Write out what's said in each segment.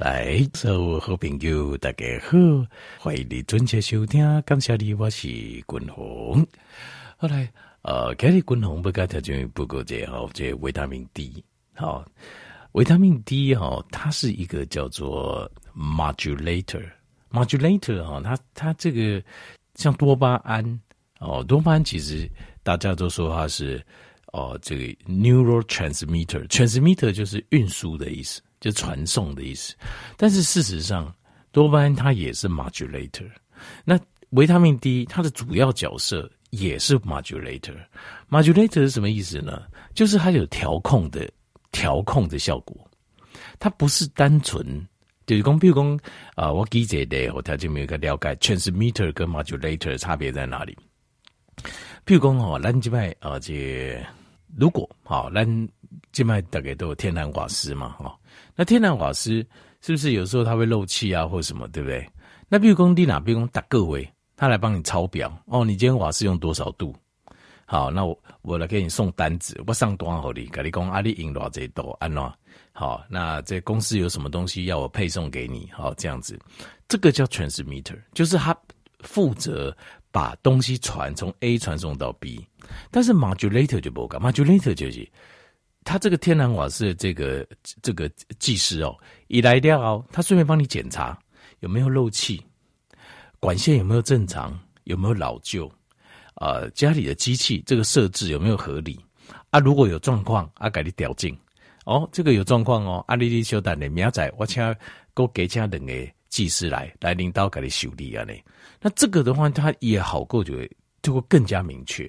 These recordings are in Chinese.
来，所有好朋友大家好，欢迎你准时收听，感谢你，我是君鸿。后来，呃，今日君鸿不该条件不够这哈，这维他命 D 好，维他命 D 哈，它是一个叫做 modulator，modulator 哈，它它这个像多巴胺哦，多巴胺其实大家都说它是哦，这个 neurotransmitter，transmitter 就是运输的意思。就传送的意思，但是事实上，多巴胺它也是 modulator。那维他命 D 它的主要角色也是 modulator。modulator 是什么意思呢？就是它有调控的调控的效果。它不是单纯就是说，比如说啊，我记者的我条件没有一个了解，transmitter 跟 modulator 的差别在哪里？譬如说哦，咱这边啊，这如果好，咱这边大概都有天然瓦斯嘛，哈。那天然瓦斯是不是有时候它会漏气啊，或什么，对不对？那比如工地哪，比如说打各位，他来帮你抄表哦，你今天瓦斯用多少度？好，那我我来给你送单子，我上多少里？跟你讲阿里引多少这多安喏？好，那这公司有什么东西要我配送给你？好，这样子，这个叫 transmitter，就是他负责把东西传从 A 传送到 B，但是 modulator 就不干，modulator 就是。他这个天然瓦斯的这个这个技师哦，一来掉哦，他顺便帮你检查有没有漏气，管线有没有正常，有没有老旧，啊、呃，家里的机器这个设置有没有合理啊？如果有状况啊，给你调进哦，这个有状况哦，阿里里修蛋的明仔我请给给家两个技师来来领导给你修理啊呢，那这个的话，他也好够就。就会更加明确，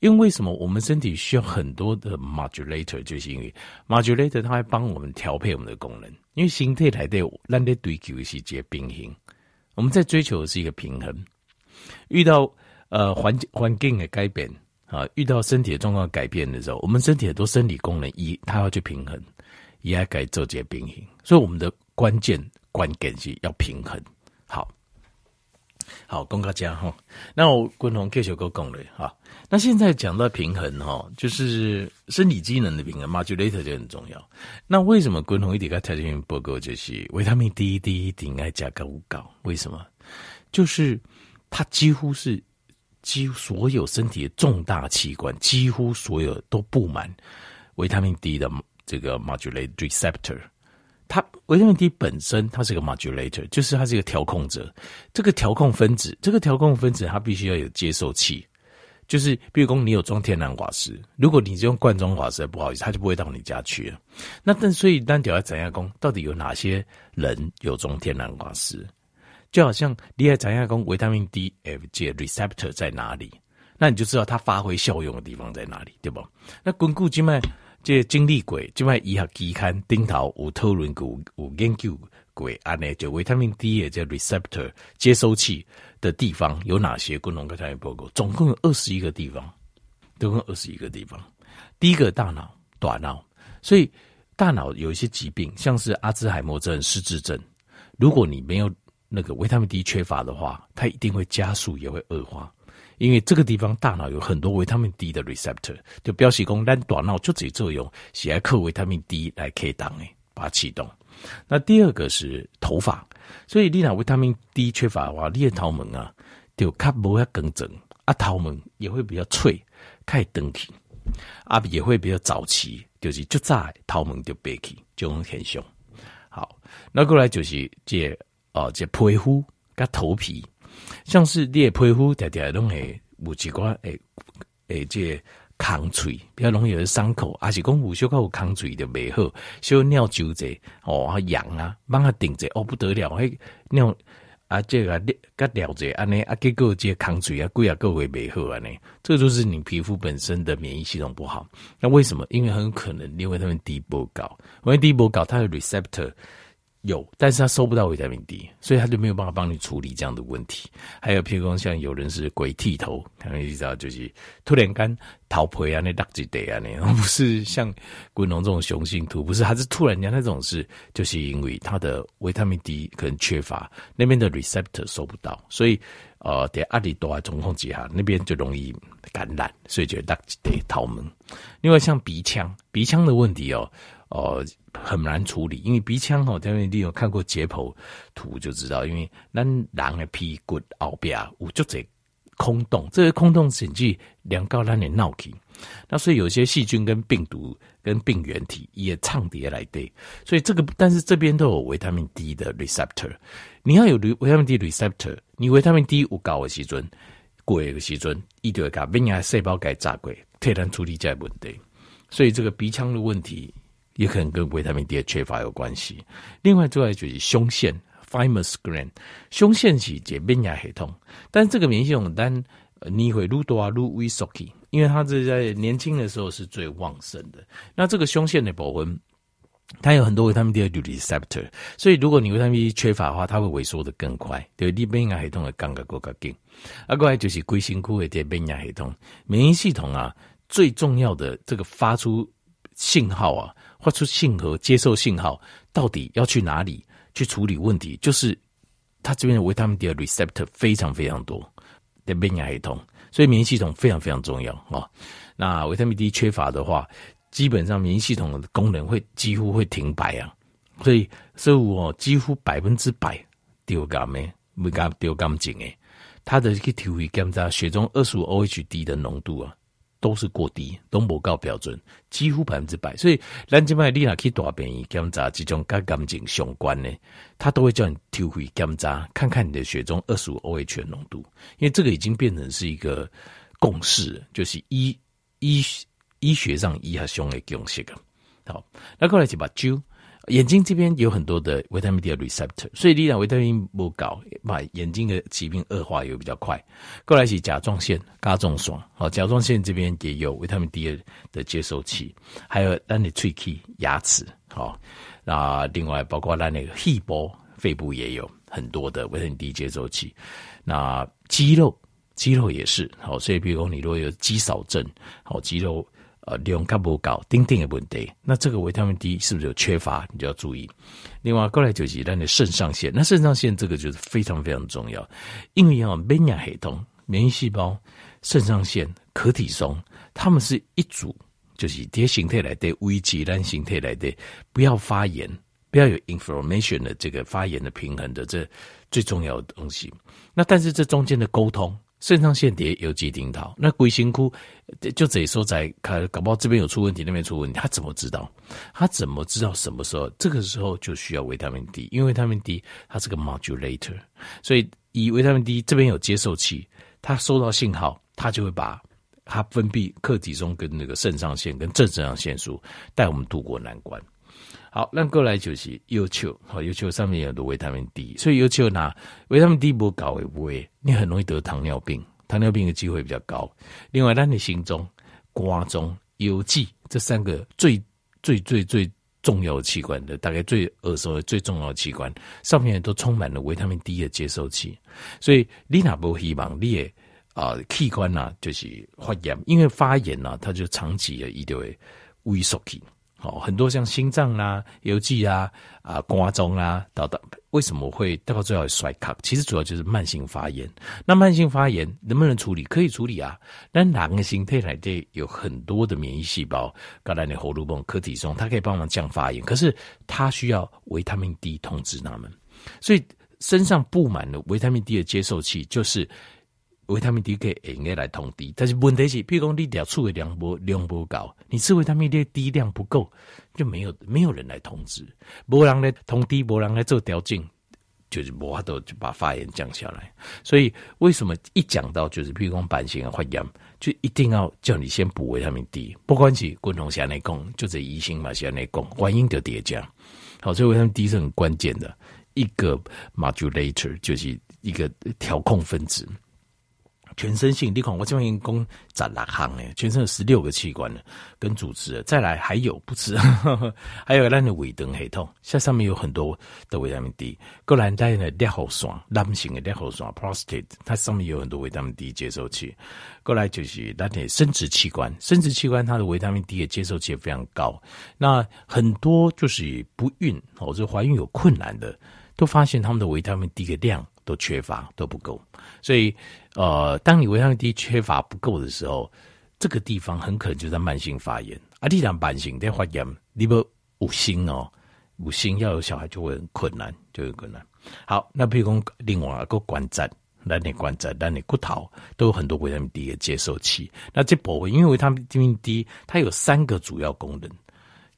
因为为什么我们身体需要很多的 modulator，就是因为 modulator 它会帮我们调配我们的功能。因为形态来的，让的追求是接平衡，我们在追求的是一个平衡。遇到呃环环境的改变啊，遇到身体的状况改变的时候，我们身体很多生理功能一它要去平衡，也要该做这些平衡。所以我们的关键关键是要平衡。好。好，公告家哈，那我共同继续讲了哈。那现在讲到平衡哈，就是生理机能的平衡，modulator 就很重要。那为什么共同一点个条件报告就是维他命 D D 一定爱加高高？为什么？就是它几乎是几乎所有身体的重大器官，几乎所有都布满维他命 D 的这个 modulator receptor。它维他命 D 本身，它是个 modulator，就是它是一个调控者。这个调控分子，这个调控分子，它必须要有接受器。就是，比如说你有装天然瓦斯，如果你是用罐装瓦斯，不好意思，它就不会到你家去了。那但所以，单调要怎样讲？到底有哪些人有装天然瓦斯？就好像你要怎样讲维他命 D F J receptor 在哪里？那你就知道它发挥效用的地方在哪里，对不？那巩固经脉。这经历过，这卖医学期刊顶头有讨论过，有研究过，安呢就维他命 D 的这 receptor 接收器的地方有哪些？共同跟大家报告，总共有二十一个地方，总共二十一个地方。第一个大脑、大脑，所以大脑有一些疾病，像是阿兹海默症、失智症，如果你没有那个维他命 D 缺乏的话，它一定会加速，也会恶化。因为这个地方大脑有很多维他命 D 的 receptor，就表示说咱大脑就这作用，是来靠维他命 D 来开动诶，把它启动。那第二个是头发，所以你若维他命 D 缺乏的话，你的头毛啊就较无遐更整，啊头毛也会比较脆，开长起，啊也会比较早期，就是就早头毛就白起，这种现象。好，那过来就是这哦这皮肤跟头皮。像是你的皮肤常常拢会有一寡诶诶，这空嘴比较容易有伤口，还是讲有小可有空嘴的袂好，小尿纠结哦啊，痒啊，帮他顶着哦不得了，迄尿啊这个甲尿着安尼啊，结果这空嘴啊，贵啊，个位袂好安尼，这就是你皮肤本身的免疫系统不好。那为什么？因为很有可能因为他们低波高，因为低波高，它的 receptor。有，但是他收不到维他命 D，所以他就没有办法帮你处理这样的问题。还有，譬如说像有人是鬼剃头，可能你知道就是突然间头皮啊，那大几堆啊，那 不是像滚龙这种雄性秃，不是，他是突然间那种是，就是因为他的维他命 D 可能缺乏，那边的 receptor 收不到，所以呃，在压力大的状况之下，那边就容易感染，所以就大几堆头毛。另外像鼻腔，鼻腔的问题哦。哦很难处理，因为鼻腔哦，因为你有看过解剖图就知道，因为咱人的屁股后边有就这空洞，这个空洞甚至两高咱的脑体，那所以有些细菌跟病毒跟病原体也唱碟来对，所以这个但是这边都有维他命 D 的 receptor，你要有维他命 D receptor，你维他命 D 有高的时阵，贵的时阵，一定会把免疫细胞给炸鬼，替咱处理这问题，所以这个鼻腔的问题也可能跟维他命 D 的缺乏有关系。另外，再来就是胸腺。thymus gland 胸腺是解免疫系统，但这个免疫系统单你会愈多啊愈萎缩去，因为它是在年轻的时候是最旺盛的。那这个胸腺的部分，它有很多维他命 D 的 receptor，所以如果你维他命 D 缺乏的话，它会萎缩的更快。对，你免疫系统的感觉更加紧。啊，过来就是规身躯的免疫系统，免疫系统啊最重要的这个发出信号啊，发出信号接受信号，到底要去哪里？去处理问题，就是它这边的维他命 D 的 receptor 非常非常多的免疫系统，所以免疫系统非常非常重要啊。那维他命 D 缺乏的话，基本上免疫系统的功能会几乎会停摆啊。所以，所以我几乎百分之百丢干没，没干丢干净诶。它的去体会检查血中二十五 OHD 的浓度啊。都是过低，都不够标准，几乎百分之百。所以，咱即摆你若去大便医检查这种跟感情相关的，他都会叫你抽血检查，看看你的血中二十五 OH 的浓度，因为这个已经变成是一个共识，就是医医医学上医学上的共识啊。好，那过来就把酒。眼睛这边有很多的维他命 D 的 receptor，所以你让维他命不高，把眼睛的疾病恶化也比较快。过来是甲状腺、甲状腺，好，甲状腺这边也有维他命 D 的接收器，还有咱的喙齿、牙齿，好，那另外包括咱那个肺部、肺部也有很多的维他命 D 接收器。那肌肉，肌肉也是好，所以比如说你如果有肌少症，好，肌肉。呃，量较不高，丁丁的问题，那这个维他命 D 是不是有缺乏？你就要注意。另外，过来就是咱的肾上腺，那肾上腺这个就是非常非常重要，因为要免疫系统、免疫细胞、肾上腺、可体松，他们是一组，就是这些形态来的危机，咱形态来的不要发炎，不要有 inflammation 的这个发炎的平衡的这最重要的东西。那但是这中间的沟通。肾上腺蝶有几顶套，那龟辛窟就这说在看，搞不好这边有出问题，那边出问题，他怎么知道？他怎么知道什么时候？这个时候就需要维他命 D，因为维他命 D 它是个 modulator，所以以维他命 D 这边有接受器，它收到信号，它就会把它分泌客体中跟那个肾上腺跟正肾上腺素带我们度过难关。好，那过来就是优球，好，优球上面有多维他命 D，所以优球拿维他命 D 不高会不会？你很容易得糖尿病，糖尿病的机会比较高。另外，让你心中、瓜中、腰际这三个最最最最重要的器官的，大概最耳熟的最重要的器官，上面都充满了维他命 D 的接收器。所以，你哪不希望你的啊、器官呐、就是发炎，因为发炎呐、它就长期的一定会萎缩去。哦，很多像心脏啦、啊、腰际啊、啊肝脏啊等等，为什么会到最后衰卡？其实主要就是慢性发炎。那慢性发炎能不能处理？可以处理啊。但哪个形态来的有很多的免疫细胞，刚才你喉咙泵、可体松，它可以帮忙降发炎。可是它需要维他命 D 通知他们，所以身上布满了维他命 D 的接受器，就是。维他命 D 可以应该来通知，但是问题是，譬如讲你疗处的量不量不高，你吃维他命 D D 量不够，就没有没有人来通知，没人来通知，没人来做调整，就是无法度就把发炎降下来。所以为什么一讲到就是譬如讲慢性的发炎，就一定要叫你先补维他命 D，不管是共同下来讲，就这医生嘛下来讲，原因就叠加。好，所以维他命 D 是很关键的一个 modulator，就是一个调控分子。全身性，你看我这边已经讲十六项诶，全身有十六个器官了，跟组织。再来还有不止，还有咱的胃肠系统，像上面有很多的维他命 D。过来带的裂喉栓，男性的裂喉栓 prostate，它上面有很多维他命 D 接受器。过来就是咱的生殖器官，生殖器官它的维他命 D 的接受器也非常高。那很多就是不孕或者怀孕有困难的，都发现他们的维他命 D 的量都缺乏，都不够，所以。呃，当你维他命 D 缺乏不够的时候，这个地方很可能就在慢性发炎。啊，你讲慢性在发炎，你不五星哦，五星要有小孩就会很困难，就很困难。好，那譬如讲另外一个关节，那你关节，那你骨头都有很多维他命 D 的接受器。那这部分因为维他命 D 它有三个主要功能，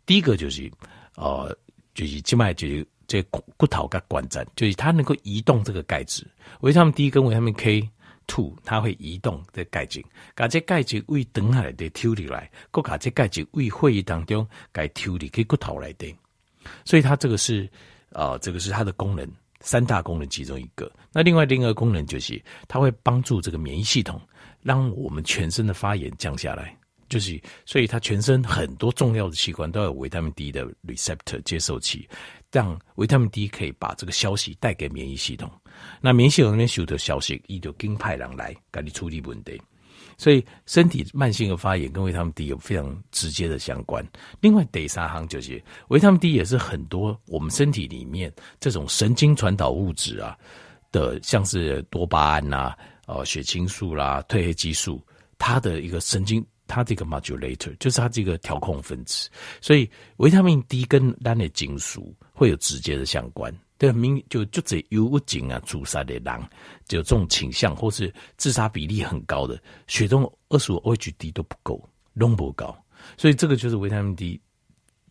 第一个就是呃，就是静脉就是这骨头跟关节，就是它能够移动这个钙质。维他命 D 跟维他命 K two 它会移动这钙质，把这钙质胃等下来的抽离来，各把这钙质胃会议当中该抽离给骨头来的。所以它这个是呃，这个是它的功能。三大功能其中一个，那另外另一个功能就是它会帮助这个免疫系统，让我们全身的发炎降下来。就是所以它全身很多重要的器官都有维他命 D 的 receptor 接受器，让维他命 D 可以把这个消息带给免疫系统。那免疫系统那边收到消息，伊就跟派人来给你处理问题。所以身体慢性的发炎跟维他命 D 有非常直接的相关。另外，第三行就是维他命 D 也是很多我们身体里面这种神经传导物质啊的，像是多巴胺呐、啊、呃血清素啦、褪黑激素，它的一个神经，它这个 modulator 就是它这个调控分子。所以维他命 D 跟咱的金属会有直接的相关。对，明就就这有警啊，自杀的人就这种倾向，或是自杀比例很高的，血中二十五 HD 都不够，都不高，所以这个就是维他命 D，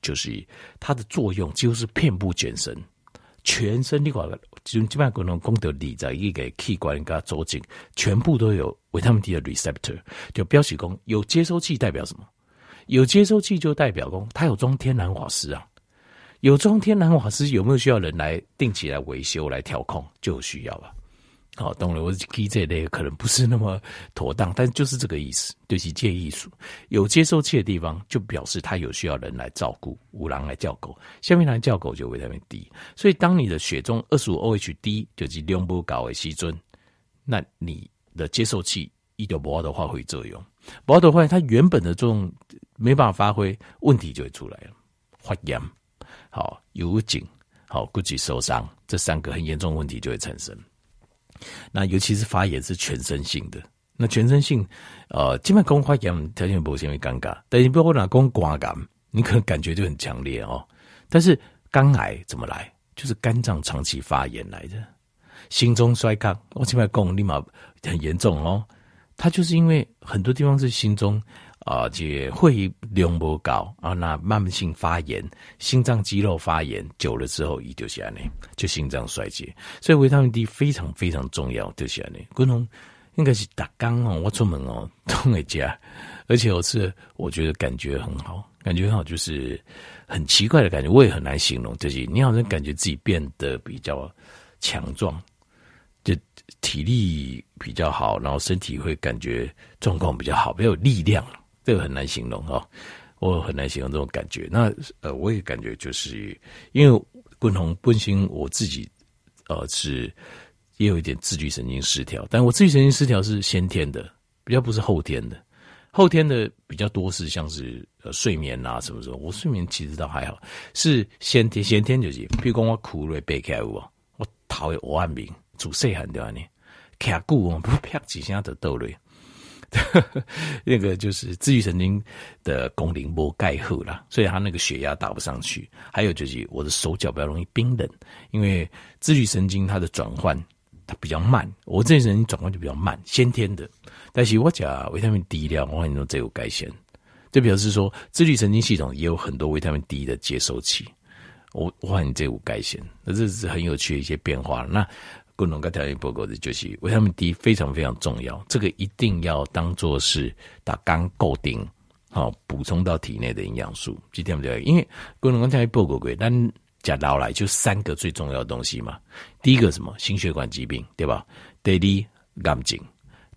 就是它的作用几乎是遍布全身，全身你管就基本上可能功德里在一个器官跟它走紧，全部都有维他命 D 的 receptor，就标示功有接收器代表什么？有接收器就代表功它有装天然瓦斯啊。有装天然瓦斯，有没有需要人来定期来维修来调控？就有需要了。好，懂了。我提这类可能不是那么妥当，但就是这个意思，就是这艺术。有接受器的地方，就表示它有需要人来照顾，五郎来叫狗，下面来叫狗就维他命 D。所以，当你的血中二十五 OH D 就是量不高的时尊，那你的接受器一点不好的话会作用，不好的话，它原本的作用没办法发挥，问题就会出来了，发炎。好，有紧，好，估计受伤，这三个很严重的问题就会产生。那尤其是发炎是全身性的，那全身性，呃，基本上发炎条件不是因为尴尬，但你不要讲讲刮感，你可能感觉就很强烈哦。但是肝癌怎么来？就是肝脏长期发炎来的。心中衰亢，我基本上讲立马很严重哦。它就是因为很多地方是心中。啊，这会量不高啊，那慢性发炎，心脏肌肉发炎久了之后，一丢下来就心脏衰竭。所以维他命 D 非常非常重要，丢下来。共同应该是打刚哦，我出门哦 都会加，而且我吃，我觉得感觉很好，感觉很好，就是很奇怪的感觉，我也很难形容。就是你好像感觉自己变得比较强壮，体力比较好，然后身体会感觉状况比较好，比较有力量。这个很难形容哈，我很难形容这种感觉。那呃，我也感觉就是因为共同本身我自己呃是也有一点自律神经失调，但我自律神经失调是先天的，比较不是后天的。后天的比较多是像是呃睡眠啊什么什么，我睡眠其实倒还好，是先天先天就是，比如讲我苦累背开我，我头会黑暗面，主细汉对吧？你卡固我不啪几下的豆类。那个就是自律神经的功能不盖好了，所以他那个血压打不上去。还有就是我的手脚比较容易冰冷，因为自律神经它的转换它比较慢，我自律神经转换就比较慢，先天的。但是我讲维他命 D 量，我很多这有改善，就表示说自律神经系统也有很多维他命 D 的接收器。我我发现这有改善，那这是很有趣的一些变化。那。共同跟条件报告的就是维他命 D 非常非常重要，这个一定要当做是打刚固定好补充到体内的营养素，记得不对？因为共同跟条件报告过，但讲到来就三个最重要的东西嘛。第一个什么？心血管疾病，对吧？第二癌症，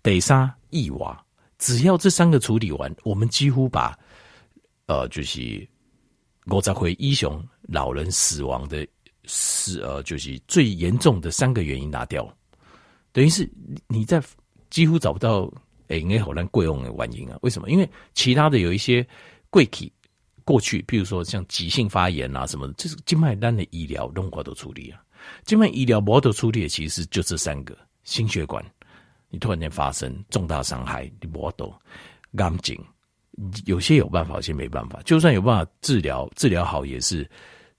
第三意外。只要这三个处理完，我们几乎把呃就是五十岁以上老人死亡的。是呃，就是最严重的三个原因拿掉，等于是你在几乎找不到诶，应该好难贵用的原因啊？为什么？因为其他的有一些贵体过去，譬如说像急性发炎啊什么的，这是静脉单的医疗用过都处理啊。静脉医疗没得处理的，其实就这三个：心血管，你突然间发生重大伤害，你没得；癌症，有些有办法，有些没办法。就算有办法治疗，治疗好也是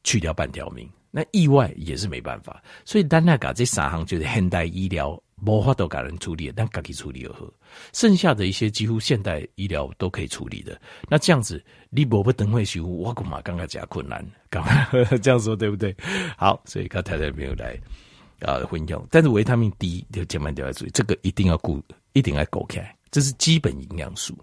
去掉半条命。那意外也是没办法。所以丹那嘎这三行就是现代医疗无法都给人处理，但可以处理而好。剩下的一些几乎现代医疗都可以处理的。那这样子，你无不等会修，我恐怕刚刚加困难？干 嘛这样说对不对？好，所以刚太太没有来啊混用。但是维他命 D 就千万都要注意，这个一定要顾，一定要顾开，这是基本营养素。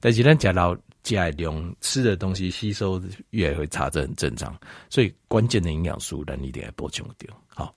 但是咱讲到加量吃的东西吸收越来越差，这很正常。所以关键的营养素，咱一定要补充掉。好。